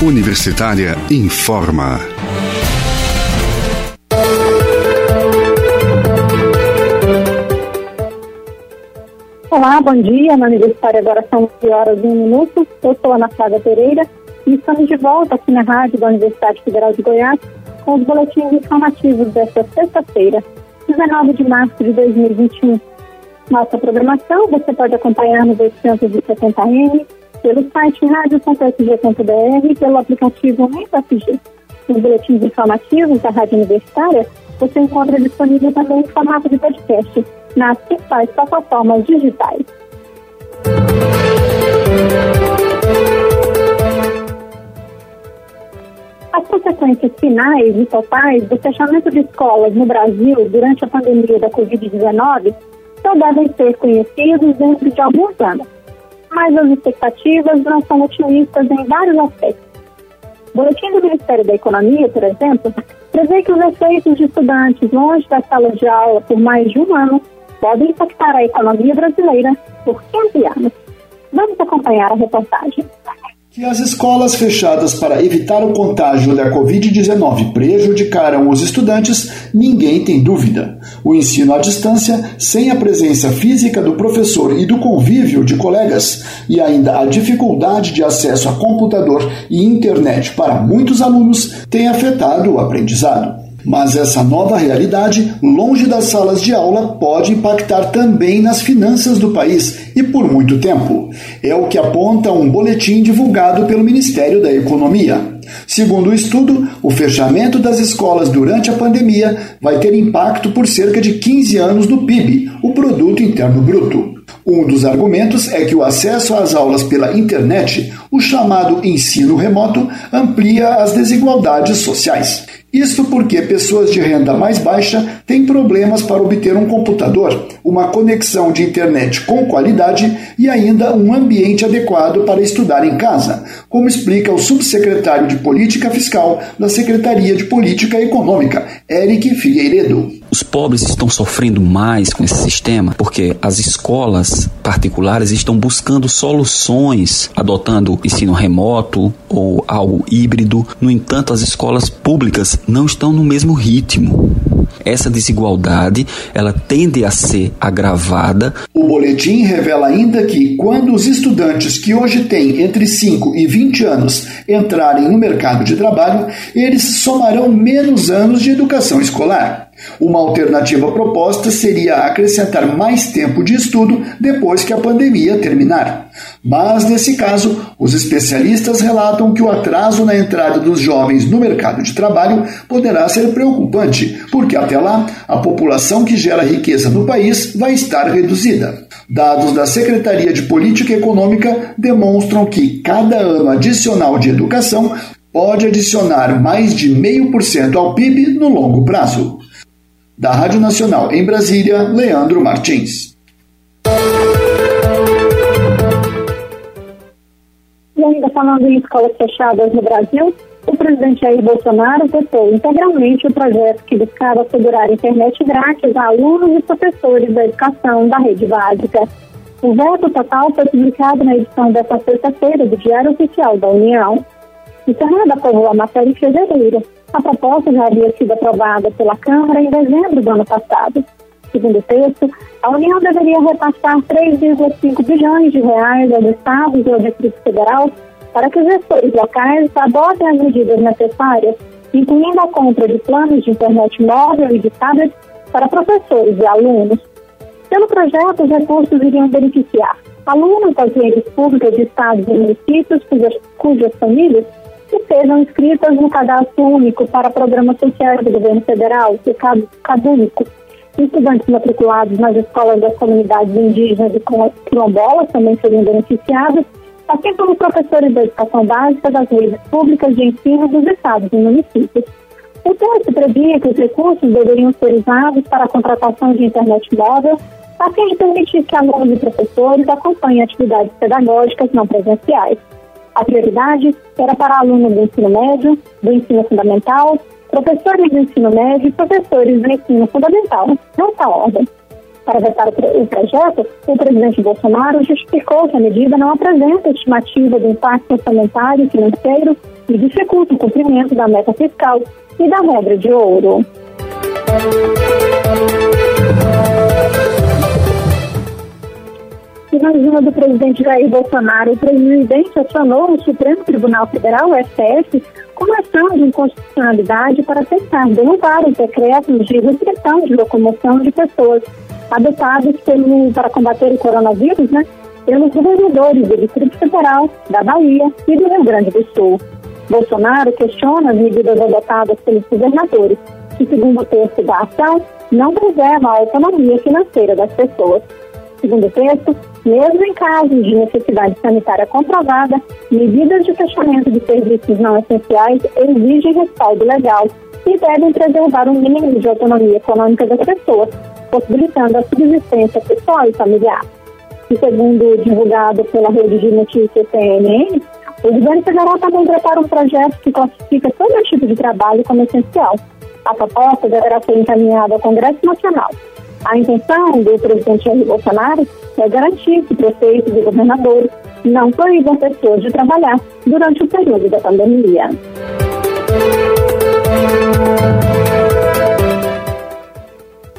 Universitária informa. Olá, bom dia. Na Universitária agora são 11 horas e 1 minuto. Eu sou Ana Flávia Pereira e estamos de volta aqui na rádio da Universidade Federal de Goiás com os boletins informativos desta sexta-feira, 19 de março de 2021. Nossa programação você pode acompanhar no 870M, pelo site rádio.fg.br e pelo aplicativo MetaFG. Os boletins informativos da Rádio Universitária você encontra disponível também em formato de podcast nas principais plataformas digitais. As consequências finais e totais do fechamento de escolas no Brasil durante a pandemia da Covid-19 só devem ser conhecidos dentro de alguns anos, mas as expectativas não são otimistas em vários aspectos. O boletim do Ministério da Economia, por exemplo, prevê que os efeitos de estudantes longe da sala de aula por mais de um ano podem impactar a economia brasileira por 15 anos. Vamos acompanhar a reportagem. Que as escolas fechadas para evitar o contágio da Covid-19 prejudicaram os estudantes, ninguém tem dúvida. O ensino à distância, sem a presença física do professor e do convívio de colegas, e ainda a dificuldade de acesso a computador e internet para muitos alunos, tem afetado o aprendizado. Mas essa nova realidade, longe das salas de aula, pode impactar também nas finanças do país e por muito tempo. É o que aponta um boletim divulgado pelo Ministério da Economia. Segundo o estudo, o fechamento das escolas durante a pandemia vai ter impacto por cerca de 15 anos no PIB, o Produto Interno Bruto. Um dos argumentos é que o acesso às aulas pela internet, o chamado ensino remoto, amplia as desigualdades sociais. Isto porque pessoas de renda mais baixa têm problemas para obter um computador, uma conexão de internet com qualidade e ainda um ambiente adequado para estudar em casa, como explica o subsecretário de Política Fiscal da Secretaria de Política Econômica, Eric Figueiredo. Os pobres estão sofrendo mais com esse sistema porque as escolas particulares estão buscando soluções, adotando ensino remoto ou algo híbrido. No entanto, as escolas públicas não estão no mesmo ritmo. Essa desigualdade, ela tende a ser agravada. O boletim revela ainda que quando os estudantes que hoje têm entre 5 e 20 anos entrarem no mercado de trabalho, eles somarão menos anos de educação escolar. Uma alternativa proposta seria acrescentar mais tempo de estudo depois que a pandemia terminar. Mas, nesse caso, os especialistas relatam que o atraso na entrada dos jovens no mercado de trabalho poderá ser preocupante, porque até lá a população que gera riqueza no país vai estar reduzida. Dados da Secretaria de Política Econômica demonstram que cada ano adicional de educação pode adicionar mais de 0,5% ao PIB no longo prazo. Da Rádio Nacional em Brasília, Leandro Martins. E ainda falando em escolas fechadas no Brasil, o presidente Jair Bolsonaro vetou integralmente o projeto que buscava assegurar internet grátis a alunos e professores da educação da rede básica. O veto total foi publicado na edição desta sexta-feira do Diário Oficial da União. O Senado aprovou a matéria em fevereiro a proposta já havia sido aprovada pela Câmara em dezembro do ano passado. Segundo o texto, a União deveria repassar 3,5 bilhões de reais aos estados e ao Distrito Federal para que os gestores locais adotem as medidas necessárias, incluindo a compra de planos de internet móvel e de tablets para professores e alunos. Pelo projeto, os recursos iriam beneficiar alunos das redes públicas de estados e municípios cujas, cujas famílias que sejam inscritas no cadastro único para programas sociais do governo federal, é CadÚnico. Estudantes matriculados nas escolas das comunidades indígenas e quilombolas também seriam beneficiados, assim como professores da educação básica das redes públicas de ensino dos estados e municípios. O texto previa que os recursos deveriam ser usados para a contratação de internet móvel, a fim de permitir que alunos e professores acompanhem atividades pedagógicas não presenciais. A prioridade era para alunos do ensino médio, do ensino fundamental, professores do ensino médio e professores do ensino fundamental, nessa ordem. Para vetar o projeto, o presidente Bolsonaro justificou que a medida não apresenta estimativa do impacto orçamentário e financeiro e dificulta o cumprimento da meta fiscal e da regra de ouro. Na visão do presidente Jair Bolsonaro, o presidente acionou o Supremo Tribunal Federal, o STF, com ação de inconstitucionalidade para tentar derrubar os decretos de restrição de locomoção de pessoas adotados pelo, para combater o coronavírus, né, pelos governadores do Distrito Federal, da Bahia e do Rio Grande do Sul. Bolsonaro questiona as medidas adotadas pelos governadores, que, segundo o texto da ação, não preservam a autonomia financeira das pessoas. Segundo o texto, mesmo em casos de necessidade sanitária comprovada, medidas de fechamento de serviços não essenciais exigem respaldo legal e devem preservar o um mínimo de autonomia econômica das pessoas, possibilitando a subsistência pessoal e familiar. E segundo divulgado pela rede de notícias CNN, o governo federal também prepara um projeto que classifica todo tipo de trabalho como essencial. A proposta deverá ser encaminhada ao Congresso Nacional. A intenção do presidente Jair Bolsonaro é garantir que prefeitos e governadores não proíbam pessoas de trabalhar durante o período da pandemia.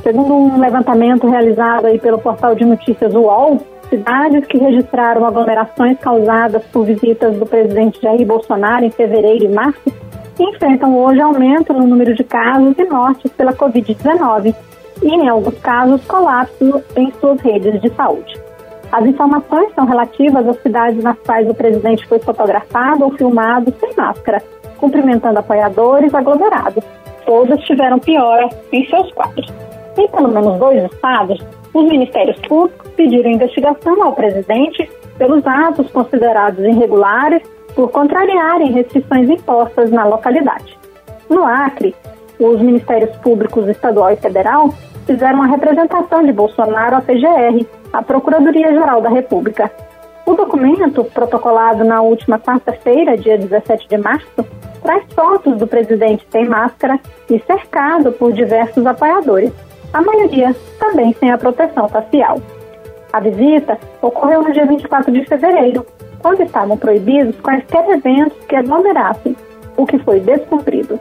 Segundo um levantamento realizado aí pelo portal de notícias UOL, cidades que registraram aglomerações causadas por visitas do presidente Jair Bolsonaro em fevereiro e março enfrentam hoje aumento no número de casos e mortes pela Covid-19 e, em alguns casos, colapso em suas redes de saúde. As informações são relativas às cidades nas quais o presidente foi fotografado ou filmado sem máscara, cumprimentando apoiadores aglomerados. Todas tiveram piora em seus quadros. Em pelo menos dois estados, os ministérios públicos pediram investigação ao presidente pelos atos considerados irregulares por contrariarem restrições impostas na localidade. No Acre, os ministérios públicos estadual e federal fizeram uma representação de Bolsonaro à PGR, a Procuradoria-Geral da República. O documento, protocolado na última quarta-feira, dia 17 de março, traz fotos do presidente sem máscara e cercado por diversos apoiadores, a maioria também sem a proteção facial. A visita ocorreu no dia 24 de fevereiro, quando estavam proibidos quaisquer eventos que aglomerassem, o que foi descumprido.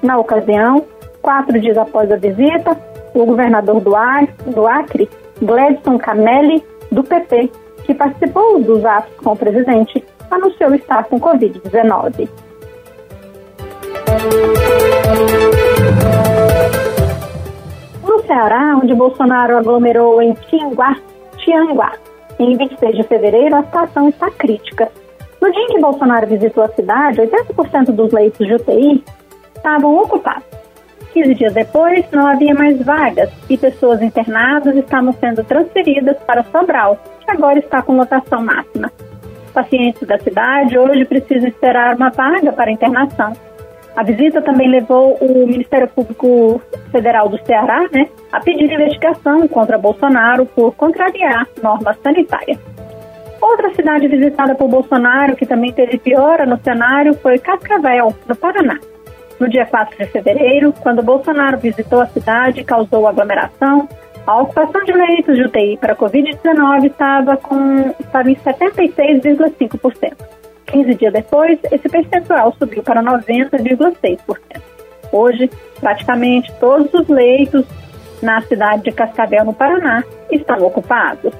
Na ocasião, quatro dias após a visita, o governador do, do Acre, Gladson Camelli, do PP, que participou dos atos com o presidente, anunciou estar com Covid-19. No Ceará, onde Bolsonaro aglomerou em Tianguá, Tianguá, em 26 de fevereiro, a situação está crítica. No dia em que Bolsonaro visitou a cidade, 80% dos leitos de UTI estavam ocupados. 15 dias depois, não havia mais vagas e pessoas internadas estavam sendo transferidas para Sobral, que agora está com lotação máxima. Pacientes da cidade hoje precisam esperar uma vaga para internação. A visita também levou o Ministério Público Federal do Ceará né, a pedir investigação contra Bolsonaro por contrariar normas sanitárias. Outra cidade visitada por Bolsonaro, que também teve piora no cenário, foi Cascavel, no Paraná no dia 4 de fevereiro, quando Bolsonaro visitou a cidade e causou aglomeração, a ocupação de leitos de UTI para Covid-19 estava, com, estava em 76,5%. 15 dias depois, esse percentual subiu para 90,6%. Hoje, praticamente todos os leitos na cidade de Cascavel, no Paraná, estão ocupados.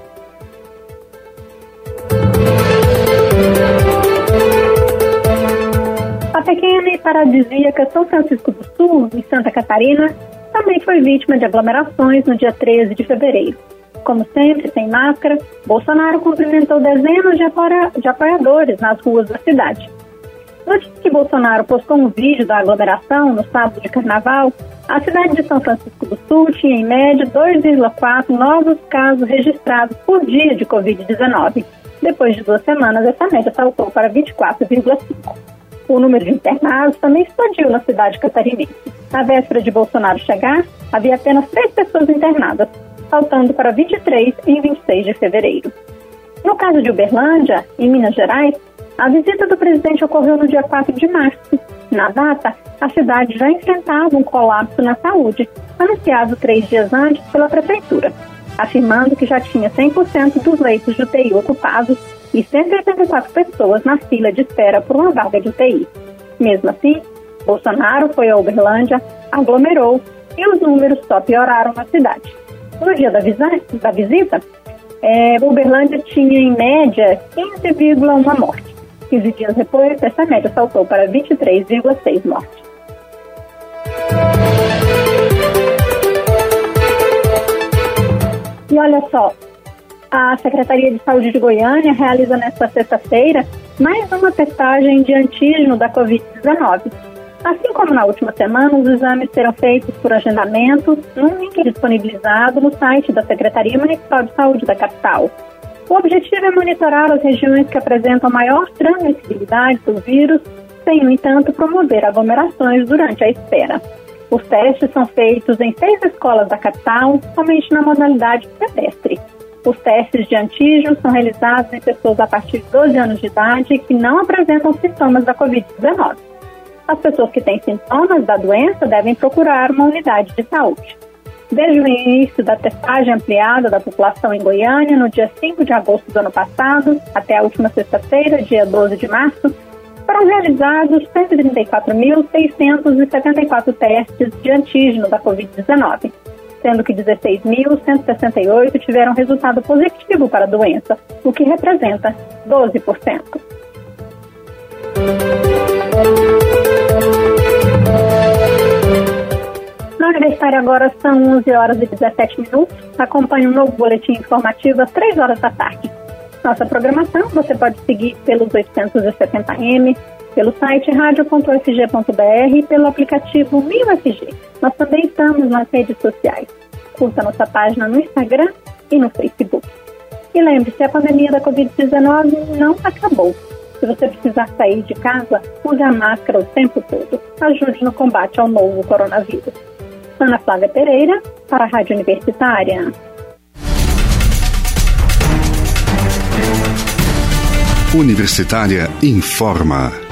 Pequena e paradisíaca São Francisco do Sul, em Santa Catarina, também foi vítima de aglomerações no dia 13 de fevereiro. Como sempre, sem máscara, Bolsonaro cumprimentou dezenas de, apoiadores nas ruas da cidade. Dia que Bolsonaro postou um vídeo da aglomeração no sábado de carnaval, a cidade de São Francisco do Sul tinha em média 2,4 novos casos registrados por dia de Covid-19. Depois de duas semanas, essa média saltou para 24,5 o número de internados também explodiu na cidade catarinense. Na véspera de Bolsonaro chegar, havia apenas três pessoas internadas, saltando para 23 em 26 de fevereiro. No caso de Uberlândia, em Minas Gerais, a visita do presidente ocorreu no dia 4 de março. Na data, a cidade já enfrentava um colapso na saúde, anunciado três dias antes pela prefeitura. afirmando que já tinha 100% dos leitos de UTI ocupados e 184 pessoas na fila de espera por uma vaga de UTI. Mesmo assim, Bolsonaro foi a Uberlândia, aglomerou e os números só pioraram na cidade. No dia da, da visita, é, Uberlândia tinha em média 15,1 mortes. 15 dias depois, essa média saltou para 23,6 mortes. E olha só, a Secretaria de Saúde de Goiânia realiza nesta sexta-feira mais uma testagem de antígeno da Covid-19. Assim como na última semana, os exames serão feitos por agendamento num link disponibilizado no site da Secretaria Municipal de Saúde da capital. O objetivo é monitorar as regiões que apresentam maior transmissibilidade do vírus, sem, no entanto, promover aglomerações durante a espera. Os testes são feitos em seis escolas da capital, somente na modalidade pedestre. Os testes de antígeno são realizados em pessoas a partir de 12 anos de idade que não apresentam sintomas da Covid-19. As pessoas que têm sintomas da doença devem procurar uma unidade de saúde. Desde o início da testagem ampliada da população em Goiânia, no dia 5 de agosto do ano passado, até a última sexta-feira, dia 12 de março, foram realizados 134.674 testes de antígeno da Covid-19, sendo que 16.168 tiveram resultado positivo para a doença, o que representa 12%. Na Universitária agora são 11 horas e 17 minutos. Acompanhe um novo boletim informativo às 3 horas da tarde. Nossa programação você pode seguir pelos 870M, pelo site radio.fg.br e pelo aplicativo MinUFG. Nós também estamos nas redes sociais. Curta nossa página no Instagram e no Facebook. E lembre-se, a pandemia da Covid-19 não acabou. Se você precisar sair de casa, use a máscara o tempo todo. Ajude no combate ao novo coronavírus. Ana Flávia Pereira, para a Rádio Universitária. Universitária informa.